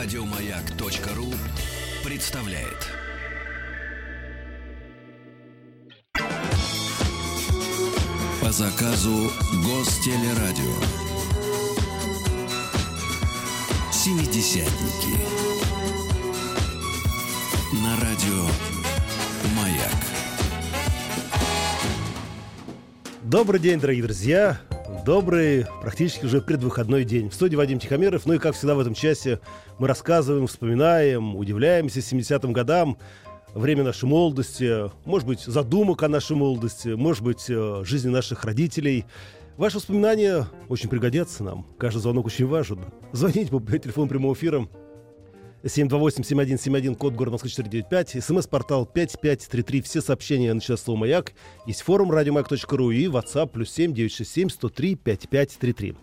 Радиомаяк.ру представляет. По заказу Гостелерадио. Семидесятники. На радио Маяк. Добрый день, дорогие друзья. Добрый, практически уже предвыходной день. В студии Вадим Тихомиров. Ну и, как всегда, в этом часе мы рассказываем, вспоминаем, удивляемся 70-м годам, время нашей молодости, может быть, задумок о нашей молодости, может быть, э, жизни наших родителей. Ваши воспоминания очень пригодятся нам. Каждый звонок очень важен. Звоните по телефону прямого эфира 728-7171, код города Москвы 495, смс-портал 5533, все сообщения начинают слово «Маяк». Есть форум радиомаяк.ру и WhatsApp плюс 7 967 103 5533.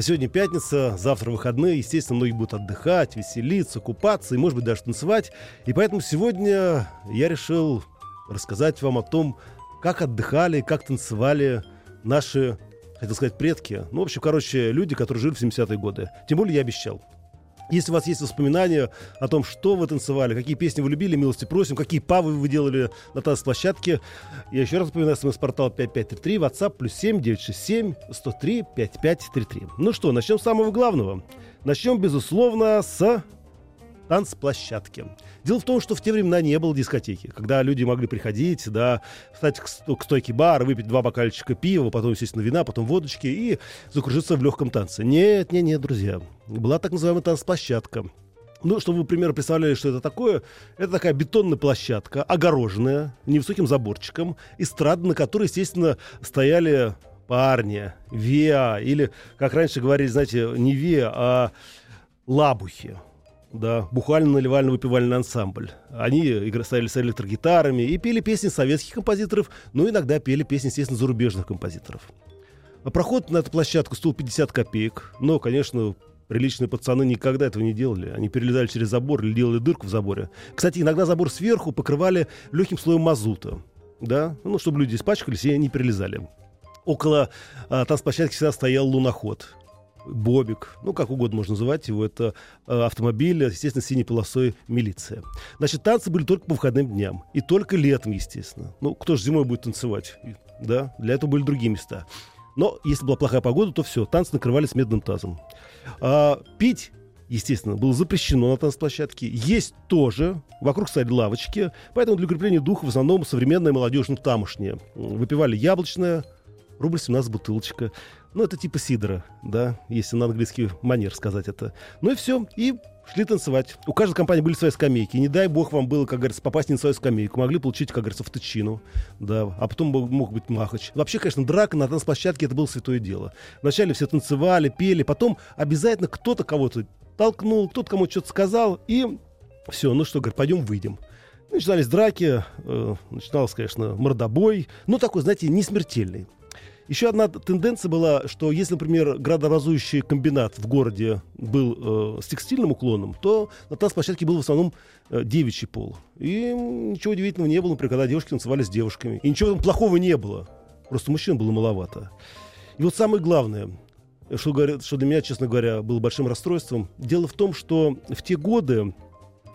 Сегодня пятница, завтра выходные. Естественно, многие будут отдыхать, веселиться, купаться и, может быть, даже танцевать. И поэтому сегодня я решил рассказать вам о том, как отдыхали, как танцевали наши, хотел сказать, предки. Ну, в общем, короче, люди, которые жили в 70-е годы. Тем более я обещал. Если у вас есть воспоминания о том, что вы танцевали, какие песни вы любили, милости просим, какие павы вы делали на танцплощадке, я еще раз напоминаю, смс-портал 5533, WhatsApp плюс 7 967 103 5533. Ну что, начнем с самого главного. Начнем, безусловно, с танцплощадке. Дело в том, что в те времена не было дискотеки, когда люди могли приходить, да, встать к, к стойке бара, выпить два бокальчика пива, потом, естественно, вина, потом водочки и закружиться в легком танце. Нет, нет, нет, друзья. Была так называемая танцплощадка. Ну, чтобы вы, примерно, представляли, что это такое, это такая бетонная площадка, огороженная невысоким заборчиком, эстрада, на которой, естественно, стояли парни, виа, или, как раньше говорили, знаете, не виа, а лабухи да, бухально-наливально-выпивальный ансамбль. Они играли с электрогитарами и пели песни советских композиторов, но иногда пели песни, естественно, зарубежных композиторов. А проход на эту площадку стоил 50 копеек, но, конечно, приличные пацаны никогда этого не делали. Они перелезали через забор или делали дырку в заборе. Кстати, иногда забор сверху покрывали легким слоем мазута, да, ну, чтобы люди испачкались и не перелезали. Около а, танцплощадки всегда стоял луноход. Бобик, ну, как угодно можно называть его, это э, автомобиль, естественно, с синей полосой милиция. Значит, танцы были только по выходным дням. И только летом, естественно. Ну, кто же зимой будет танцевать? Да, для этого были другие места. Но если была плохая погода, то все, танцы накрывались медным тазом. А, пить естественно, было запрещено на танцплощадке. Есть тоже. Вокруг стояли лавочки. Поэтому для укрепления духа в основном современная молодежь, ну, тамошняя. Выпивали яблочное, рубль 17 бутылочка. Ну, это типа сидора, да, если на английский манер сказать это. Ну и все, и шли танцевать. У каждой компании были свои скамейки. И не дай бог вам было, как говорится, попасть не на свою скамейку. Могли получить, как говорится, в тычину. Да. А потом мог быть махач. Вообще, конечно, драка на танцплощадке это было святое дело. Вначале все танцевали, пели. Потом обязательно кто-то кого-то толкнул, кто-то кому-то что-то сказал. И все, ну что, говорит, пойдем выйдем. Начинались драки, э, начиналось, конечно, мордобой. Ну, такой, знаете, не смертельный. Еще одна тенденция была, что если, например, градообразующий комбинат в городе был э, с текстильным уклоном, то на танцплощадке был в основном э, девичий пол. И ничего удивительного не было, например, когда девушки танцевали с девушками. И ничего плохого не было. Просто мужчин было маловато. И вот самое главное, что, говорят, что для меня, честно говоря, было большим расстройством, дело в том, что в те годы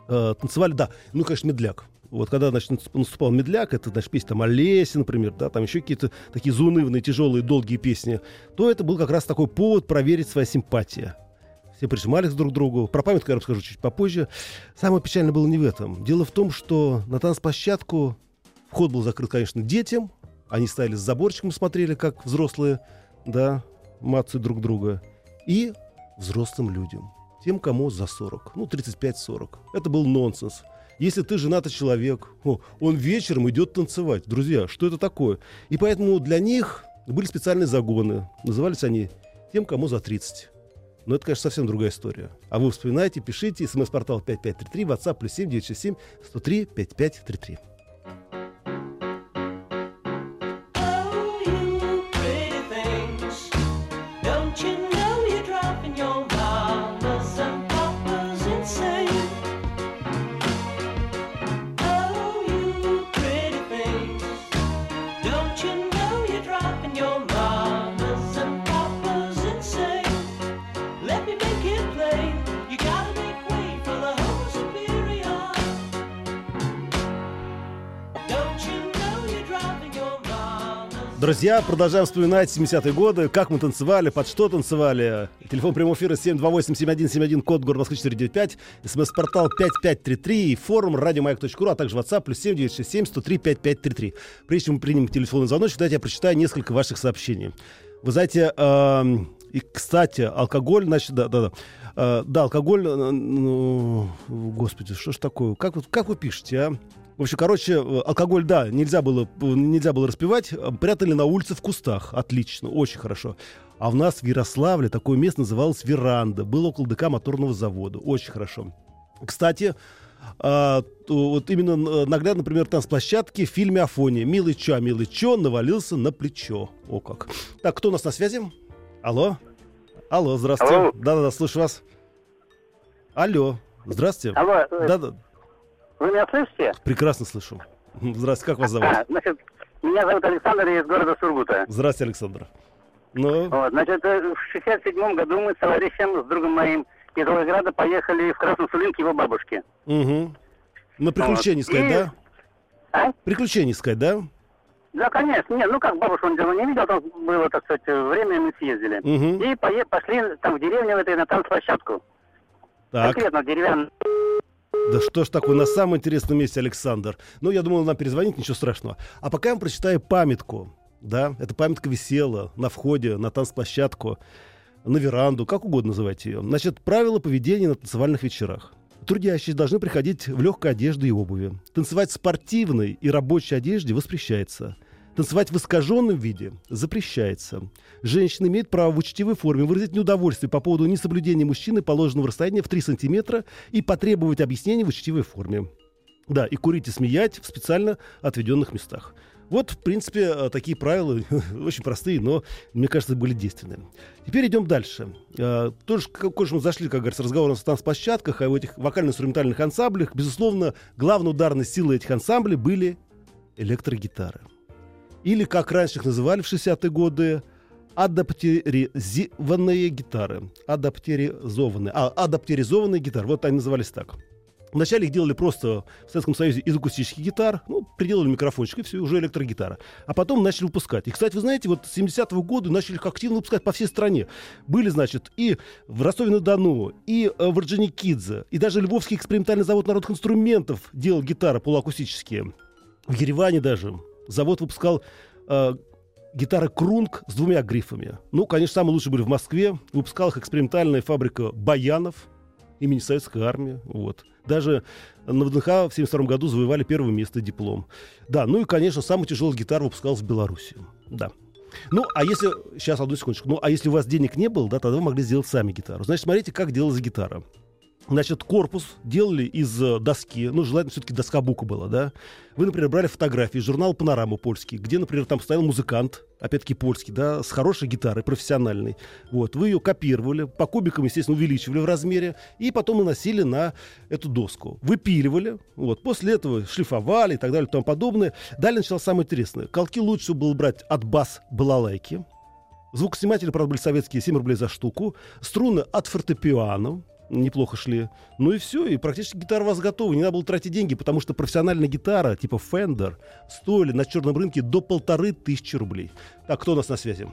э, танцевали, да, ну, конечно, медляк. Вот когда, значит, наступал медляк, это, значит, песня там Олеси, например, да, там еще какие-то такие заунывные, тяжелые, долгие песни, то это был как раз такой повод проверить свои симпатии. Все прижимались друг к другу. Про памятку я расскажу чуть попозже. Самое печальное было не в этом. Дело в том, что на танцплощадку вход был закрыт, конечно, детям. Они стояли с заборчиком, смотрели, как взрослые, да, мацают друг друга. И взрослым людям. Тем, кому за 40. Ну, 35-40. Это был нонсенс. Если ты женатый человек, о, он вечером идет танцевать. Друзья, что это такое? И поэтому для них были специальные загоны. Назывались они тем, кому за 30. Но это, конечно, совсем другая история. А вы вспоминаете, пишите. СМС-портал 5533, WhatsApp плюс 7 967 103 5533. Друзья, продолжаем вспоминать 70-е годы, как мы танцевали, под что танцевали. Телефон прямого эфира 728-7171, код город Москвы 495, смс-портал 5533, форум радиомаяк.ру, а также WhatsApp плюс 7967 103 5533. Прежде чем мы примем телефонный звоночек, давайте я прочитаю несколько ваших сообщений. Вы знаете, э, и, кстати, алкоголь, значит, да, да, да. Э, да, алкоголь, э, ну, господи, что ж такое? Как, как вы пишете, а? В общем, короче, э, алкоголь, да, нельзя было, нельзя было распивать. Э, прятали на улице в кустах. Отлично, очень хорошо. А у нас в Ярославле такое место называлось Веранда. Было около ДК моторного завода. Очень хорошо. Кстати, а, вот именно наглядно, например, танцплощадки в фильме «Афония». «Милый Чо, милый Чо» навалился на плечо. О как. Так, кто у нас на связи? Алло? Алло, здравствуйте. Да-да-да, слышу вас. Алло, здравствуйте. Алло. Да-да. Вы меня слышите? Прекрасно слышу. Здравствуйте, как вас зовут? А, значит, меня зовут Александр, я из города Сургута. Здравствуйте, Александр. Ну? Вот, значит, э, в 67 году мы с товарищем, с другом моим из Волгограда поехали в Красную Сулин к его бабушке. Угу. На приключения вот. искать, И... да? А? Приключения искать, да? Да, конечно. Нет, ну как бабушку он давно не видел, там было, так сказать, время мы съездили. Угу. И пое- пошли там в деревню в этой на танцплощадку. Так. Конкретно деревянную. Да что ж такое, на самом интересном месте, Александр. Ну, я думал, нам перезвонить, ничего страшного. А пока я вам прочитаю памятку. Да, эта памятка висела на входе, на танцплощадку, на веранду, как угодно называйте ее. Значит, правила поведения на танцевальных вечерах. Трудящие должны приходить в легкой одежде и обуви. Танцевать в спортивной и рабочей одежде воспрещается – Танцевать в искаженном виде запрещается. Женщина имеет право в учтивой форме выразить неудовольствие по поводу несоблюдения мужчины положенного расстояния в 3 сантиметра и потребовать объяснений в учтивой форме. Да, и курить и смеять в специально отведенных местах. Вот, в принципе, э, такие правила, очень простые, но, мне кажется, были действенные. Теперь идем дальше. Э, тоже, как мы зашли, как говорится, разговором о танцплощадках, в этих вокально-инструментальных ансамблях, безусловно, главной ударной силой этих ансамблей были электрогитары. Или, как раньше их называли в 60-е годы, адаптеризованные гитары. Адаптеризованные. А, адаптеризованные гитары. Вот они назывались так. Вначале их делали просто в Советском Союзе из акустических гитар, ну, приделали микрофончик, и все, уже электрогитара. А потом начали выпускать. И, кстати, вы знаете, вот с 70-го года начали их активно выпускать по всей стране. Были, значит, и в Ростове-на-Дону, и э, в Орджоникидзе, и даже Львовский экспериментальный завод народных инструментов делал гитары полуакустические. В Ереване даже завод выпускал э, гитары Крунг с двумя грифами. Ну, конечно, самые лучшие были в Москве. Выпускала их экспериментальная фабрика Баянов имени Советской армии. Вот. Даже на ВДНХ в 1972 году завоевали первое место диплом. Да, ну и, конечно, самый тяжелый гитар выпускался в Беларуси. Да. Ну, а если... Сейчас, одну секундочку. Ну, а если у вас денег не было, да, тогда вы могли сделать сами гитару. Значит, смотрите, как делалась гитара. Значит, корпус делали из э, доски, ну, желательно все-таки доска бука была, да. Вы, например, брали фотографии из журнала «Панорама» польский, где, например, там стоял музыкант, опять-таки польский, да, с хорошей гитарой, профессиональной. Вот, вы ее копировали, по кубикам, естественно, увеличивали в размере, и потом наносили на эту доску. Выпиливали, вот, после этого шлифовали и так далее и тому подобное. Далее началось самое интересное. Колки лучше было брать от бас-балалайки, Звукосниматели, правда, были советские, 7 рублей за штуку. Струны от фортепиано, неплохо шли. Ну и все, и практически гитара у вас готова. Не надо было тратить деньги, потому что профессиональная гитара типа Fender стоили на черном рынке до полторы тысячи рублей. Так, кто у нас на связи?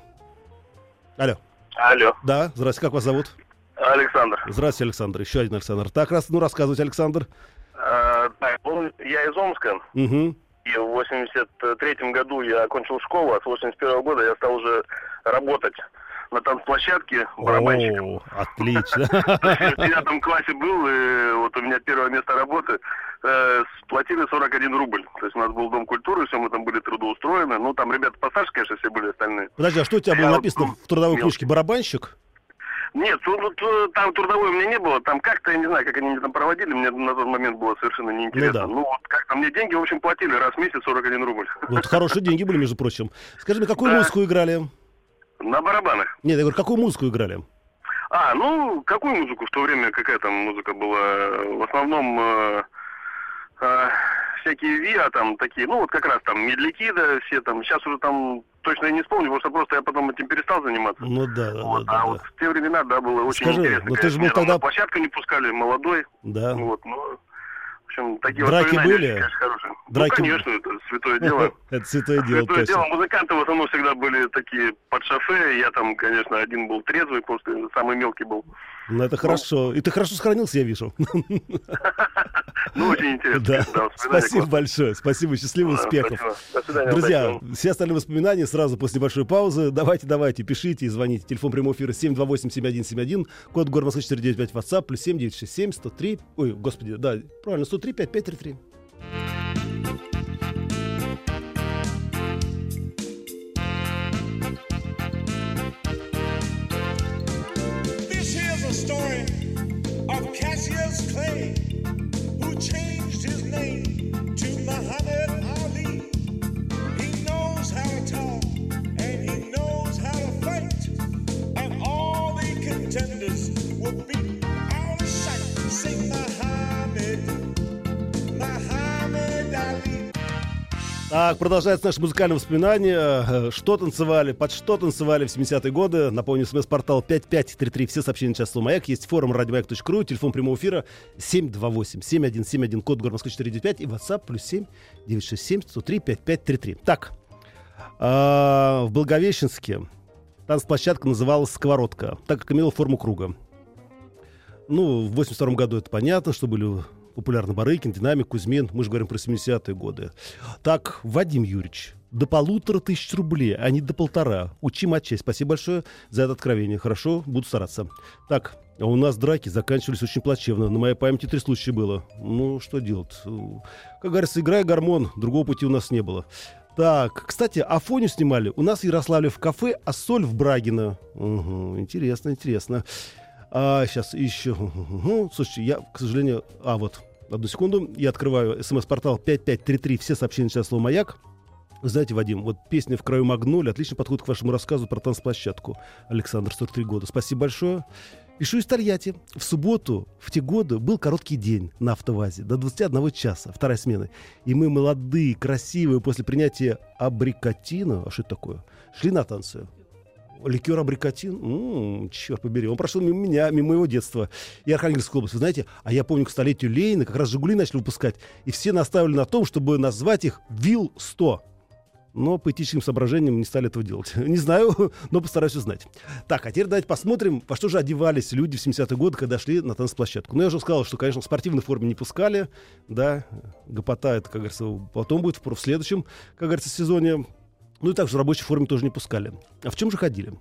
Алло. Алло. Да, здравствуйте, как вас зовут? Александр. Здравствуйте, Александр. Еще один Александр. Так, раз, ну рассказывайте, Александр. А, так, я из Омска. Угу. И в 83 году я окончил школу, а с 81 года я стал уже работать на танцплощадке барабанщиком. О, отлично. В девятом классе был, и вот у меня первое место работы. Э, сплатили 41 рубль. То есть у нас был дом культуры, все мы там были трудоустроены. Ну, там ребята постарше, конечно, все были остальные. Подожди, а что у тебя было написано в трудовой книжке? Барабанщик? Нет, тут, тут, там трудовой у меня не было. Там как-то, я не знаю, как они меня там проводили, мне на тот момент было совершенно неинтересно. Ну, да. ну вот как-то мне деньги, в общем, платили раз в месяц 41 рубль. Вот хорошие деньги были, между прочим. Скажи мне, какую да. музыку играли? На барабанах. Нет, я говорю, какую музыку играли? А, ну, какую музыку в то время, какая там музыка была? В основном э, э, всякие ВИА там такие, ну, вот как раз там медляки, да, все там, сейчас уже там точно я не вспомню, потому что просто я потом этим перестал заниматься. Ну да, да, вот, да. А да. вот в те времена, да, было очень Скажи, интересно. ну ты же был тогда... площадку не пускали, молодой. Да. Вот, ну, общем, такие Драки были? конечно, хорошие. Драки Ну, конечно, это святое дело. Это святое дело, Святое дело. Музыканты в основном всегда были такие под шофе. Я там, конечно, один был трезвый, просто самый мелкий был. Ну, это хорошо. И ты хорошо сохранился, я вижу. Ну, очень интересно. Да. Спасибо большое. Спасибо, счастливых успехов. спасибо. До свидания. Друзья, удачи все остальные воспоминания сразу после небольшой паузы. Давайте, давайте, пишите и звоните. Телефон прямого эфира 728-7171, код город Москвы 495, WhatsApp, плюс 7967 103, ой, господи, да, правильно, 103 5533. Clay, who changed his name Так, продолжается наше музыкальное воспоминание. Э, Что танцевали, под что танцевали в 70-е годы. Напомню, смс-портал 5533. Все сообщения на час «Маяк». Есть форум радиомаяк.ру, телефон прямого эфира 728-7171, код город Москвы 495 и WhatsApp плюс 7 967 103 5533. Так, а, в Благовещенске танцплощадка называлась «Сковородка», так как имела форму круга. Ну, в 82 году это понятно, что были популярны Барыкин, Динамик, Кузьмин. Мы же говорим про 70-е годы. Так, Вадим Юрьевич, до полутора тысяч рублей, а не до полтора. Учи отчесть. Спасибо большое за это откровение. Хорошо, буду стараться. Так, а у нас драки заканчивались очень плачевно. На моей памяти три случая было. Ну, что делать? Как говорится, играй гормон, другого пути у нас не было. Так, кстати, Афоню снимали. У нас в Ярославле в кафе, а соль в Брагино. Угу, интересно, интересно. А, сейчас еще. Угу. Слушайте, я, к сожалению... А, вот, одну секунду. Я открываю смс-портал 5533. Все сообщения сейчас слово «Маяк». Знаете, Вадим, вот песня «В краю магнолии» отлично подходит к вашему рассказу про танцплощадку. Александр, 43 года. Спасибо большое. Пишу из Тольятти. В субботу, в те годы, был короткий день на автовазе. До 21 часа, вторая смена. И мы молодые, красивые, после принятия абрикотина, а что это такое, шли на танцы. Ликер абрикотин, м, черт побери, он прошел мимо меня, мимо моего детства. И Архангельская область, вы знаете, а я помню, к столетию Ленина как раз «Жигули» начали выпускать, и все наставили на том, чтобы назвать их «Вил-100». Но по этическим соображениям не стали этого делать. Не знаю, но постараюсь узнать. Так, а теперь давайте посмотрим, во что же одевались люди в 70-е годы, когда шли на танцплощадку. Ну, я уже сказал, что, конечно, в спортивной форме не пускали, да, гопота, это, как говорится, потом будет в следующем, как говорится, сезоне. Ну и также в рабочей форме тоже не пускали. А в чем же ходили?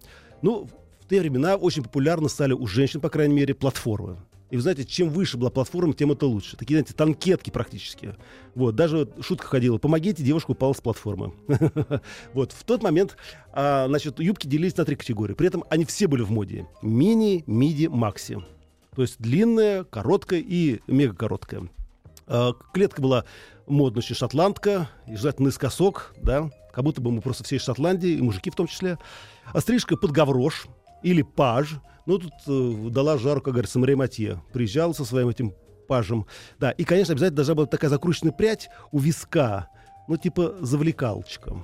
Ну, в те времена очень популярны стали у женщин, по крайней мере, платформы. И вы знаете, чем выше была платформа, тем это лучше. Такие, знаете, танкетки практически. Вот, даже шутка ходила. Помогите, девушка упала с платформы. Вот, в тот момент, а, значит, юбки делились на три категории. При этом они все были в моде. Мини, миди, макси. То есть длинная, короткая и мега короткая. А, Клетка была модная шотландка, желательно наискосок, да, как будто бы мы просто все из Шотландии, и мужики в том числе. А стрижка под гаврош или паж. Ну, тут э, дала жару, как говорится, Мария Матье. Приезжал со своим этим пажем. Да, и, конечно, обязательно должна была такая закрученная прядь у виска, ну, типа завлекалочка.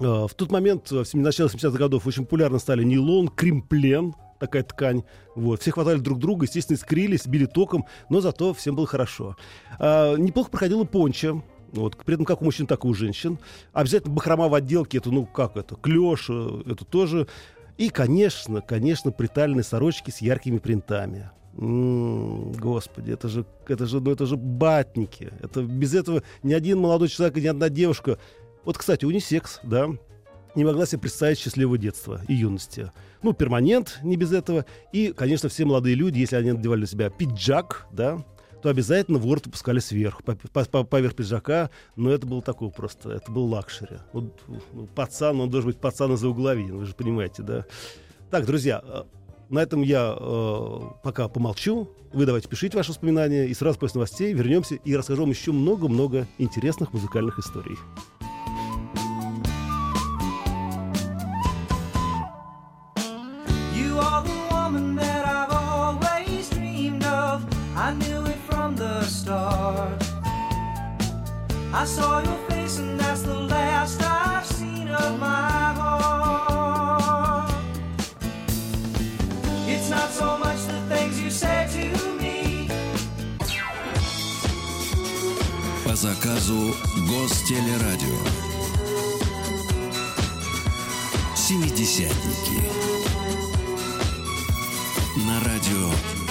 Э, В тот момент, в семи- начале 70-х годов, очень популярны стали нейлон, кремплен, такая ткань. Вот. Все хватали друг друга, естественно, искрились, били током, но зато всем было хорошо. А, неплохо проходила понча. Вот, при этом как у мужчин, так и у женщин. Обязательно бахрома в отделке, это, ну, как это, клеш, э, это тоже. И, конечно, конечно, притальные сорочки с яркими принтами. М, Господи, это же, это же, ну, это же батники. Это без этого ни один молодой человек, ни одна девушка. Вот, кстати, унисекс, да, не могла себе представить счастливого детства и юности. Ну, перманент не без этого. И, конечно, все молодые люди, если они надевали на себя пиджак, да, то обязательно ворот выпускали сверху, по- по- по- поверх пиджака. Но это было такое просто, это был luxury. Вот, ну, пацан, он должен быть пацан из-за угловин, вы же понимаете, да. Так, друзья, э, на этом я э, пока помолчу. Вы давайте пишите ваши воспоминания. И сразу после новостей вернемся и расскажу вам еще много-много интересных музыкальных историй. Заказу Гостелерадио. Семидесятники. На радио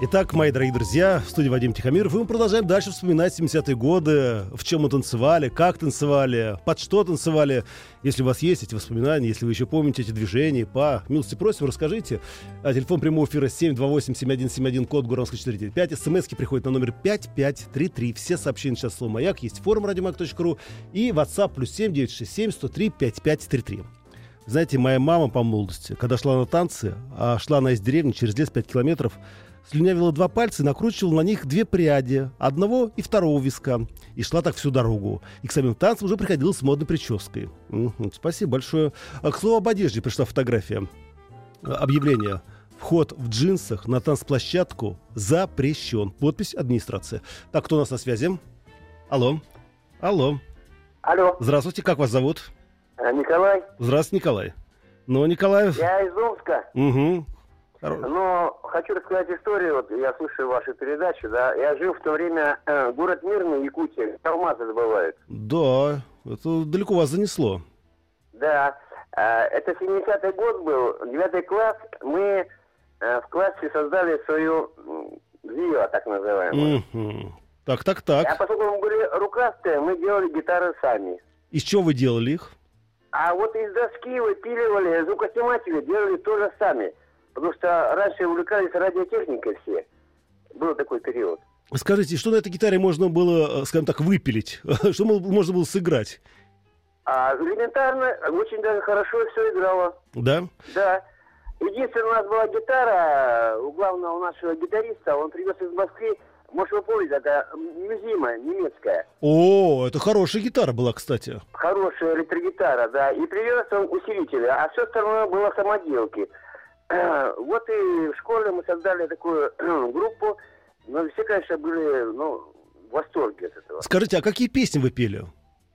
Итак, мои дорогие друзья, в студии Вадим Тихомиров, и мы продолжаем дальше вспоминать 70-е годы, в чем мы танцевали, как танцевали, под что танцевали. Если у вас есть эти воспоминания, если вы еще помните эти движения, по милости просим, расскажите. А телефон прямого эфира 728-7171, код Гурамский 495. СМСки приходят на номер 5533. Все сообщения сейчас слово «Маяк». Есть форум радиомаяк.ру и WhatsApp плюс 7967 103 5533. Знаете, моя мама по молодости, когда шла на танцы, а шла она из деревни через лес 5 километров, слюнявила два пальца и накручивала на них две пряди, одного и второго виска. И шла так всю дорогу. И к самим танцам уже приходила с модной прической. Мгм, спасибо большое. А, к слову об одежде пришла фотография. А, Объявление. Вход в джинсах на танцплощадку запрещен. Подпись администрация. Так, кто у нас на связи? Алло. Алло. Алло, Здравствуйте, как вас зовут? э, Николай, Здравствуйте, Николай. Ну, Николаев. я из Омска, Угу. Но хочу рассказать историю, вот я слушаю вашу передачу, да, я жил в то время, э, город Мирный, Якутия, алмазы добывают. Да, это далеко вас занесло. Да, э, это 70-й год был, 9 класс, мы э, в классе создали свою м, ВИО, так называемую. Мгм. Так, так, А так. поскольку мы были рукастые, мы делали гитары сами. Из чего вы делали их? А вот из доски выпиливали, звукосниматели делали тоже сами. Потому что раньше увлекались радиотехникой все. Был такой период. Скажите, что на этой гитаре можно было, э, скажем так, выпилить? Что мо- можно было сыграть? А элементарно, очень даже хорошо все играло. Да? Да. Единственное, у нас была гитара у главного нашего гитариста, он привез из Москвы, может вы помните, это Мюзима немецкая. О, это хорошая гитара была, кстати. Хорошая электрогитара, да. И привез он усилители, а все остальное было самоделки. Вот и в школе мы создали такую группу, но все, конечно, были, ну, в восторге от этого. Скажите, а какие песни вы пели?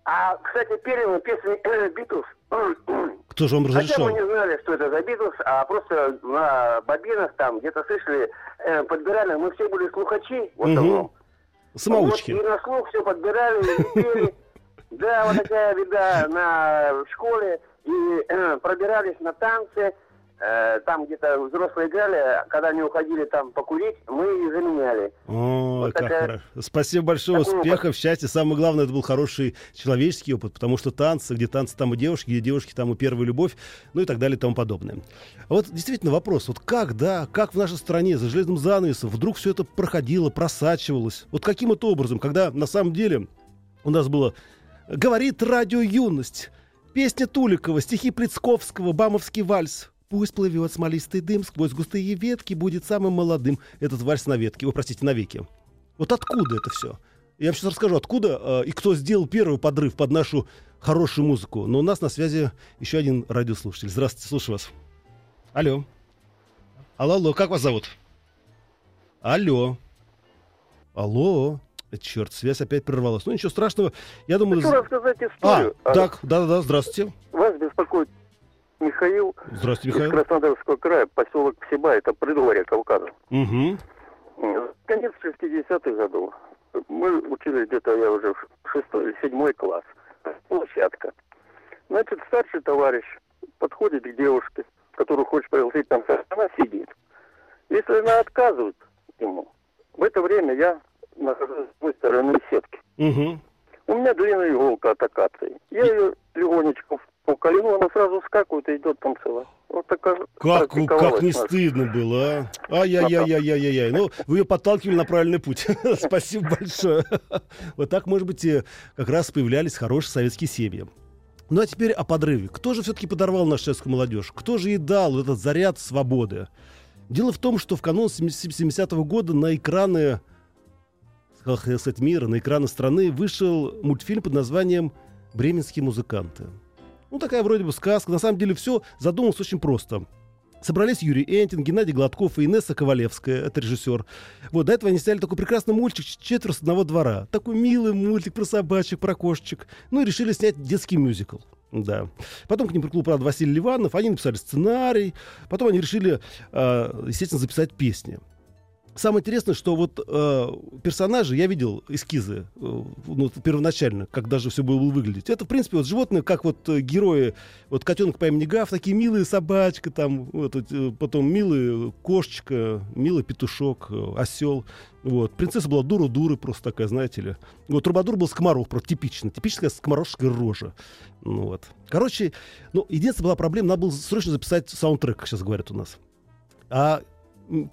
А, кстати, пели мы песни Битлз. Кто же вам Хотя разрешал? мы не знали, что это за Битлз, а просто на бобинах там где-то слышали, э, подбирали. Мы все были слухачи в основном. Самоучки. Вот, и на слух все подбирали и пели. Да, вот такая беда на школе. И э, пробирались на танцы. Э, там где-то взрослые играли, когда они уходили там покурить, мы их заменяли. Ой, Вот как такая- хорошо. Спасибо большое, такой успехов, счастья. Самое главное, это был хороший человеческий опыт, потому что танцы, где танцы, там и девушки, где девушки, там и первая любовь, ну и так далее и тому подобное. А вот действительно вопрос, вот как, да, как в нашей стране за железным занавесом вдруг все это проходило, просачивалось? Вот каким это образом, когда на самом деле у нас было «Говорит радио юность», песня Туликова, стихи Плецковского, «Бамовский вальс», Пусть плывет смолистый дым сквозь густые ветки, будет самым молодым. Этот вальс на ветке, о, простите, навеки. Вот откуда это все? Я вам сейчас расскажу, откуда э, и кто сделал первый подрыв под нашу хорошую музыку. Но у нас на связи еще один радиослушатель. Здравствуйте, слушаю вас. Алло. Алло, алло, как вас зовут? Алло. Алло. Э, Черт, связь опять прервалась. Ну, ничего страшного. Я думаю... Хочу рассказать А, историю. А, так, да-да-да, здравствуйте. Вас беспокоит Михаил Здравствуйте, из Михаил. Краснодарского края, поселок Псиба, это предгорье Кавказа. Угу. Конец 60-х годов. Мы учились где-то, я уже шестой или седьмой класс. Площадка. Значит, старший товарищ подходит к девушке, которую хочет пригласить там, она сидит. Если она отказывает ему, в это время я нахожусь с той стороны сетки. Угу. У меня длинная иголка от акации. Я ее легонечко по колену, она сразу скакивает и идет танцевать. Вот такая Как, практиковалась как не стыдно было, а? Ай-яй-яй-яй-яй-яй. Ну, вы ее подталкивали на правильный путь. Спасибо большое. Вот так, может быть, как раз появлялись хорошие советские семьи. Ну, а теперь о подрыве. Кто же все-таки подорвал нашу советскую молодежь? Кто же ей дал этот заряд свободы? Дело в том, что в канун 70-го года на экраны, сказать, мира, на экраны страны вышел мультфильм под названием «Бременские музыканты». Ну, такая вроде бы сказка. На самом деле все задумалось очень просто. Собрались Юрий Энтин, Геннадий Гладков и Инесса Ковалевская, это режиссер. Вот, до этого они сняли такой прекрасный мультик «Четверо с одного двора». Такой милый мультик про собачек, про кошечек. Ну и решили снять детский мюзикл. Да. Потом к ним приплыл, правда, Василий Ливанов. Они написали сценарий. Потом они решили, э, естественно, записать песни. Самое интересное, что вот э, персонажи, я видел эскизы э, ну, первоначально, как даже все было выглядеть. Это, в принципе, вот животные, как вот э, герои, вот котенок по имени Гав, такие милые собачка, там, вот, э, потом милая кошечка, милый петушок, э, осел. Вот. Принцесса была дура-дура просто такая, знаете ли. Вот Трубадур был скоморох, просто типично. Типическая скоморожская рожа. Ну, вот. Короче, ну, единственная была проблема, надо было срочно записать саундтрек, как сейчас говорят у нас. А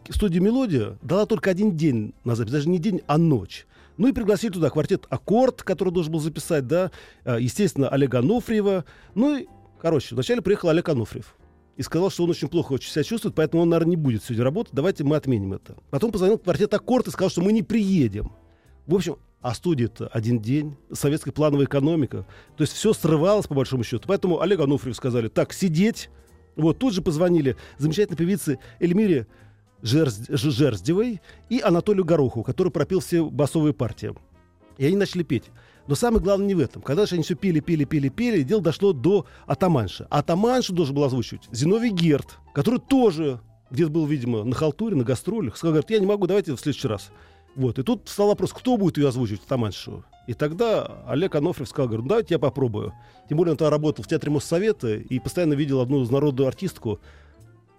студия «Мелодия» дала только один день на запись, даже не день, а ночь. Ну и пригласили туда квартет «Аккорд», который должен был записать, да, а, естественно, Олега Анофриева. Ну и, короче, вначале приехал Олег Анофриев и сказал, что он очень плохо очень себя чувствует, поэтому он, наверное, не будет сегодня работать, давайте мы отменим это. Потом позвонил квартет «Аккорд» и сказал, что мы не приедем. В общем, а студия-то один день, советская плановая экономика. То есть все срывалось, по большому счету. Поэтому Олегу Анофриеву сказали, так, сидеть. Вот, тут же позвонили замечательной певице Эльмире Жерз- Жерздевой и Анатолию Горохову, который пропел все басовые партии. И они начали петь. Но самое главное не в этом. Когда же они все пели, пели, пели, пели, дело дошло до атаманша. А атаманшу должен был озвучивать Зиновий Герд, который тоже где-то был, видимо, на халтуре, на гастролях. Сказал, говорит, я не могу, давайте в следующий раз. Вот. И тут встал вопрос, кто будет ее озвучивать, атаманшу. И тогда Олег Анофриев сказал, говорит, ну, давайте я попробую. Тем более он тогда работал в Театре Моссовета и постоянно видел одну народную артистку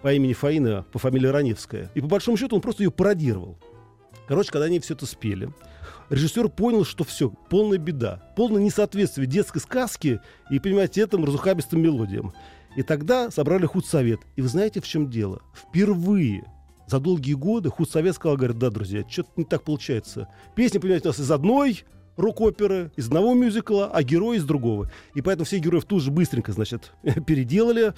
по имени Фаина, по фамилии Раневская. И по большому счету он просто ее пародировал. Короче, когда они все это спели, режиссер понял, что все, полная беда, полное несоответствие детской сказки и, понимаете, этим разухабистым мелодиям. И тогда собрали худсовет. И вы знаете, в чем дело? Впервые за долгие годы худсовет сказал, говорит, да, друзья, что-то не так получается. Песня, понимаете, у нас из одной рок-оперы, из одного мюзикла, а герой из другого. И поэтому всех героев тут же быстренько, значит, переделали.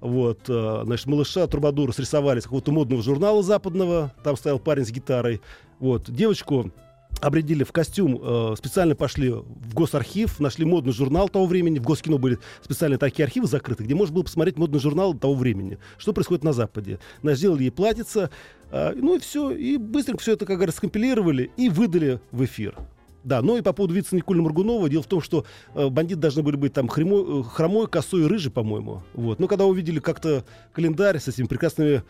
Вот, э, значит, малыша Трубадура срисовали с какого-то модного журнала западного. Там стоял парень с гитарой. Вот, девочку обрядили в костюм, э, специально пошли в госархив, нашли модный журнал того времени. В Госкино были специальные такие архивы закрыты, где можно было посмотреть модный журнал того времени. Что происходит на Западе. Значит, сделали ей платьице, э, ну и все. И быстренько все это, как говорят, скомпилировали и выдали в эфир. Да, ну и по поводу вице Николы Маргунова, дело в том, что э, бандиты должны были быть там хромой, э, хромой, косой и рыжий, по-моему. Вот. Но когда увидели как-то календарь с этими прекрасными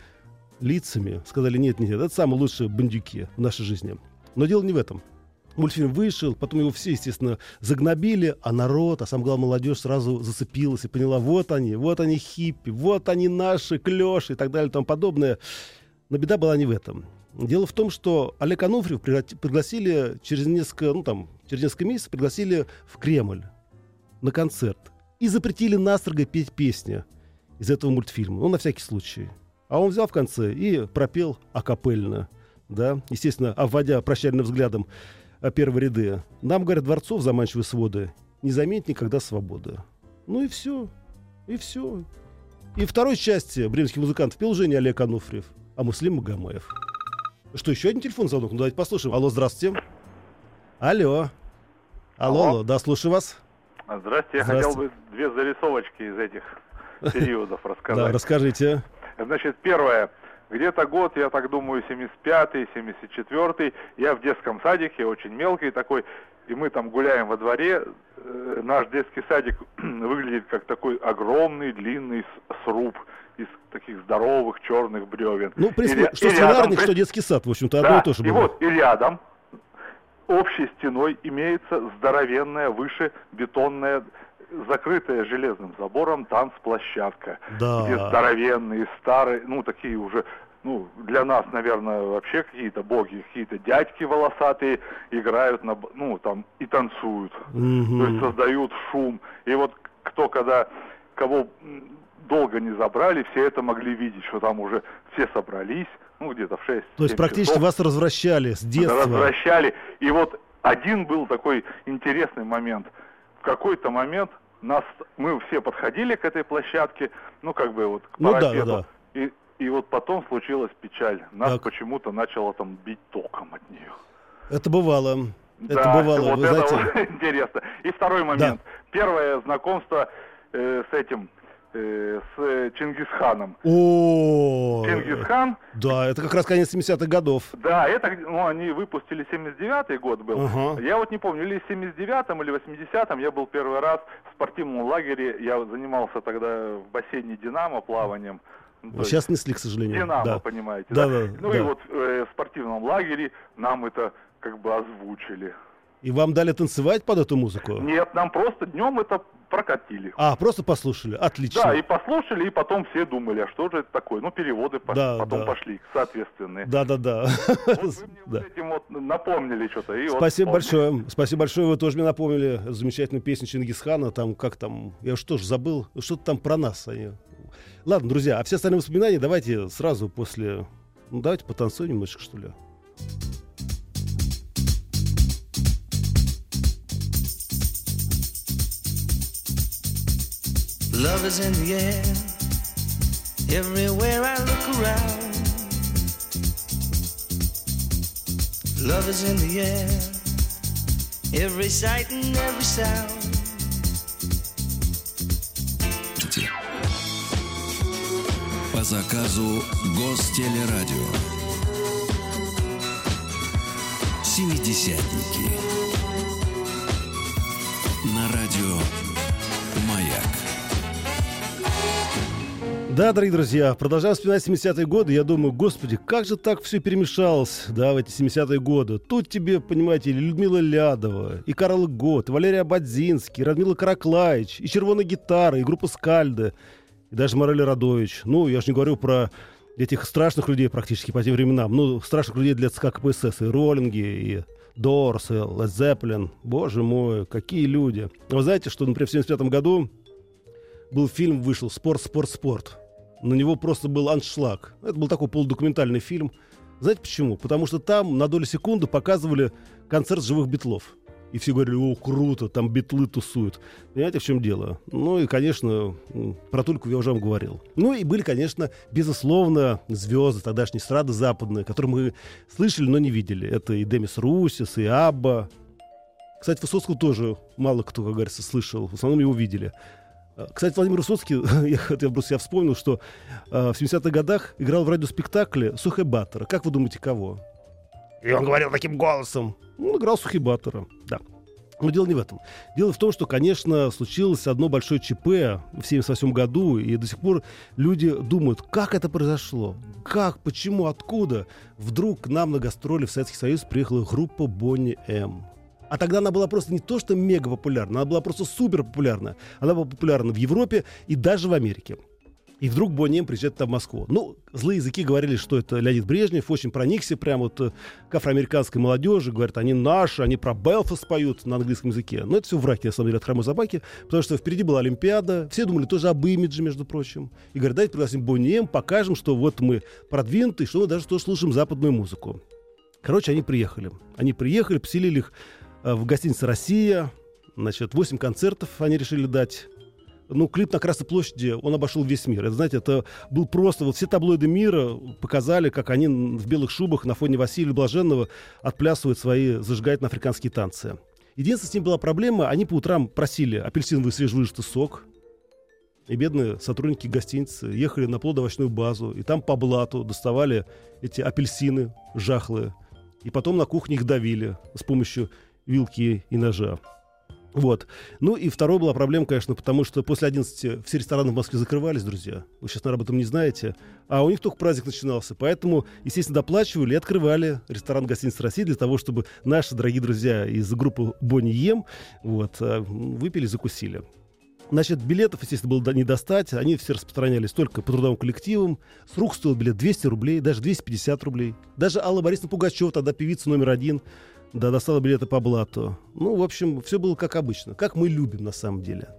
лицами, сказали, нет, нет, это самые лучшие бандюки в нашей жизни. Но дело не в этом. Мультфильм вышел, потом его все, естественно, загнобили, а народ, а самое главное, молодежь сразу зацепилась и поняла, вот они, вот они хиппи, вот они наши, клёши и так далее и тому подобное. Но беда была не в этом. Дело в том, что Олег Анофриев пригла- пригласили через несколько, ну там, через несколько месяцев пригласили в Кремль на концерт и запретили настрого петь песни из этого мультфильма, ну, на всякий случай. А он взял в конце и пропел акапельно, да, естественно, обводя прощальным взглядом а, первые ряды. Нам, говорят, дворцов заманчивые своды, не заметь никогда свободы. Ну и все, и все. И второй части бременских музыкантов пел уже не Олег Анофриев, а Муслим Магомаев. Что, еще один телефон звонок? Ну, давайте послушаем. Алло, здравствуйте. Алло. Алло, алло, да, слушаю вас. Здравствуйте, я хотел Здравствуйте. бы две зарисовочки из этих периодов Да, рассказать. расскажите. Значит, первое. Где-то год, я так думаю, 75-й, 74-й. Я в детском садике, очень мелкий такой, и мы там гуляем во дворе. Э, Наш детский садик выглядит как такой огромный, длинный сруб из таких здоровых черных бревен. Ну, принципе, И что и рядом что детский сад, в общем-то, да, одно и то же и было. вот, и рядом общей стеной имеется здоровенная, выше бетонная, закрытая железным забором танцплощадка. Да. Где здоровенные, старые, ну, такие уже, ну, для нас, наверное, вообще какие-то боги, какие-то дядьки волосатые играют, на, ну, там, и танцуют. Мгм. То есть создают шум. И вот кто когда, кого долго не забрали, все это могли видеть, что там уже все собрались, ну, где-то в 6 То есть практически вас развращали с детства. Возвращали. И вот один был такой интересный момент. В какой-то момент нас, мы все подходили к этой площадке, ну как бы вот к Ну да, парапету. да, И, и вот потом случилась печаль. Нас Так. почему-то начало там бить током от нее. Это бывало. Это Да, бывало, вот вы это знаете. вот интересно. И второй момент. Первое знакомство э, с этим, э, с э, Чингисханом. О, Чингисхан, да, это как раз конец 70-х годов. да, это, ну, они выпустили 79-й год был. Ага. Я вот не помню, или в 79-м, или 80-м я был первый раз в спортивном лагере. Я занимался тогда в бассейне «Динамо» плаванием. Ну, то Сейчас снесли, к сожалению. Динамо, да. понимаете, Да, да? да, ну да. и вот э, в спортивном лагере нам это как бы озвучили. И вам дали танцевать под эту музыку? Нет, нам просто днем это прокатили. А, просто послушали. Отлично. Да, и послушали, и потом все думали, а что же это такое? Ну, переводы Да, потом да. пошли, соответственные. Да, да, да. Вот вы мне Да. вот этим вот напомнили что-то. и Спасибо большое. Спасибо большое. Вы тоже мне напомнили замечательную песню Чингисхана. Там, как там, я уж тоже забыл, что-то там про нас. Они... Ладно, друзья, а все остальные воспоминания давайте сразу после... Ну, давайте потанцуем немножечко, что ли. Love is in the air. Everywhere I look around. Love is in the air. Every sight and every sound. По заказу Гостелерадио. Семидесятники. На радио Да, дорогие друзья, продолжаем вспоминать 70-е годы. Я думаю, господи, как же так все перемешалось, да, в эти 70-е годы. Тут тебе, понимаете, Людмила Лядова, и Карл Гот, и Валерий Абадзинский, и Радмила Караклаич, и Червоная гитара, и группа Скальды, и даже Морель Радович. Ну, я же не говорю про этих страшных людей практически по тем временам. Ну, страшных людей для ЦК КПСС, и Роллинги, и Дорс, и Led Zeppelin. Боже мой, какие люди. Вы знаете, что, например, в 75 году был фильм, вышел «Спорт, спорт, спорт». На него просто был аншлаг. Это был такой полудокументальный фильм. Знаете почему? Потому что там на долю секунды показывали концерт живых битлов. И все говорили, о, круто, там битлы тусуют. Понимаете, в чем дело? Ну и, конечно, про Тульку я уже вам говорил. Ну и были, конечно, безусловно, звезды тогдашней эстрады западные, которые мы слышали, но не видели. Это и Демис Русис, и Абба. Кстати, Высоцкого тоже мало кто, как говорится, слышал. В основном его видели. Кстати, Владимир Высоцкий, я, я вспомнил, что а, в 70-х годах играл в радиоспектакле Сухебаттера. Как вы думаете, кого? И он говорил таким голосом. Он играл Сухебаттера, да. Но дело не в этом. Дело в том, что, конечно, случилось одно большое ЧП в 78 году, и до сих пор люди думают, как это произошло, как, почему, откуда. Вдруг к нам на гастроли в Советский Союз приехала группа Бонни М. А тогда она была просто не то, что мега популярна, она была просто супер популярна. Она была популярна в Европе и даже в Америке. И вдруг Бонни М приезжает там в Москву. Ну, злые языки говорили, что это Леонид Брежнев, очень проникся прямо вот э, к афроамериканской молодежи, говорят, они наши, они про Белфаст поют на английском языке. Но это все враки, на самом деле, от хромой собаки, потому что впереди была Олимпиада, все думали тоже об имидже, между прочим. И говорят, давайте пригласим Бонни М, покажем, что вот мы продвинутые, что мы даже тоже слушаем западную музыку. Короче, они приехали. Они приехали, поселили их в гостинице «Россия». Значит, 8 концертов они решили дать. Ну, клип на Красной площади, он обошел весь мир. Это, знаете, это был просто... Вот все таблоиды мира показали, как они в белых шубах на фоне Василия Блаженного отплясывают свои зажигательно-африканские танцы. Единственная с ним была проблема, они по утрам просили апельсиновый свежевыжатый сок, и бедные сотрудники гостиницы ехали на плодовочную базу, и там по блату доставали эти апельсины жахлые, и потом на кухне их давили с помощью вилки и ножа. Вот. Ну и второй была проблема, конечно, потому что после 11 все рестораны в Москве закрывались, друзья. Вы сейчас, наверное, об этом не знаете. А у них только праздник начинался. Поэтому, естественно, доплачивали и открывали ресторан гостиницы России для того, чтобы наши дорогие друзья из группы Бонни Ем вот, э, выпили, закусили. Значит, билетов, естественно, было не достать. Они все распространялись только по трудовым коллективам. С рук стоил билет 200 рублей, даже 250 рублей. Даже Алла Борисовна Пугачева, тогда певица номер один, да, достала билеты по блату. Ну, в общем, все было как обычно. Как мы любим, на самом деле.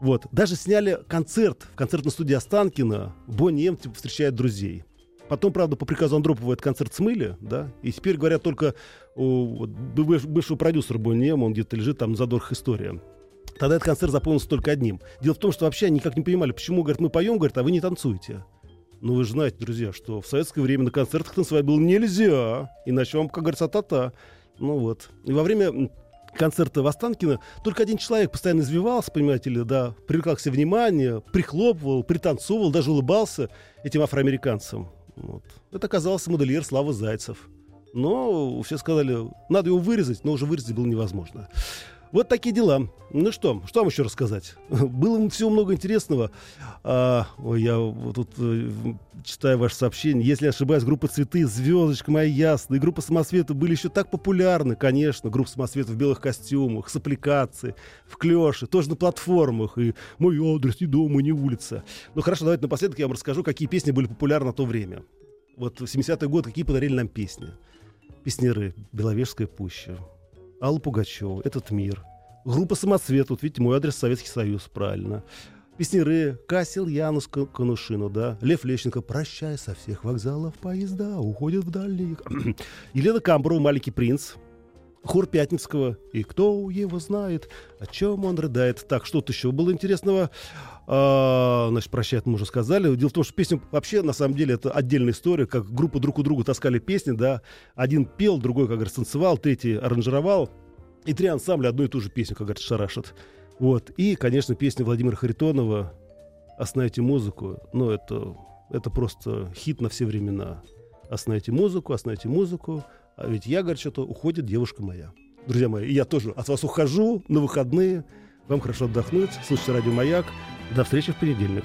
Вот. Даже сняли концерт в концертной студии Останкина. Бонни М типа, встречает друзей. Потом, правда, по приказу Андропова этот концерт смыли, да, и теперь говорят только о вот, быв- бывшего продюсера Бонни М, он где-то лежит там на задорах история. Тогда этот концерт запомнился только одним. Дело в том, что вообще они никак не понимали, почему, говорят, мы поем, говорят, а вы не танцуете. Ну, вы же знаете, друзья, что в советское время на концертах танцевать было нельзя. Иначе вам, как говорится, та-та. Ну вот. И во время концерта в Останкино только один человек постоянно извивался, понимаете ли, да, привлекал к себе внимание, прихлопывал, пританцовывал, даже улыбался этим афроамериканцам. Вот. Это оказался модельер Слава Зайцев. Но все сказали, надо его вырезать, но уже вырезать было невозможно. Вот такие дела. Ну что, что вам еще рассказать? Было всего много интересного. А, ой, я вот тут э, читаю ваше сообщение. Если ошибаюсь, группа «Цветы», «Звездочка моя ясная» и группа «Самосветов» были еще так популярны, конечно. Группа «Самосветов» в белых костюмах, с аппликацией, в клёше, тоже на платформах. И мой адрес не дома, не улица. Ну хорошо, давайте напоследок я вам расскажу, какие песни были популярны в то время. Вот в 70-й год какие подарили нам песни. Песнеры «Беловежская пуща», Алла Пугачева, «Этот мир», группа «Самоцвет», вот видите, мой адрес Советский Союз, правильно. Песнеры, Кассил Янус Конушину, да, Лев Лещенко, «Прощай со всех вокзалов поезда, уходят в дальние...» Елена Камброва, «Маленький принц», Хор Пятницкого. И кто его знает, о чем он рыдает. Так, что-то еще было интересного. А, значит, прощает мы уже сказали. Дело в том, что песня вообще, на самом деле, это отдельная история, как группа друг у друга таскали песни, да. Один пел, другой, как говорится, танцевал, третий аранжировал. И три ансамбля одну и ту же песню, как говорится, шарашат. Вот. И, конечно, песня Владимира Харитонова «Остановите музыку». Ну, это, это просто хит на все времена. «Остановите музыку, остановите музыку». А ведь я, говорит, что-то уходит девушка моя. Друзья мои, я тоже от вас ухожу на выходные. Вам хорошо отдохнуть. Слушайте радио «Маяк». До встречи в понедельник.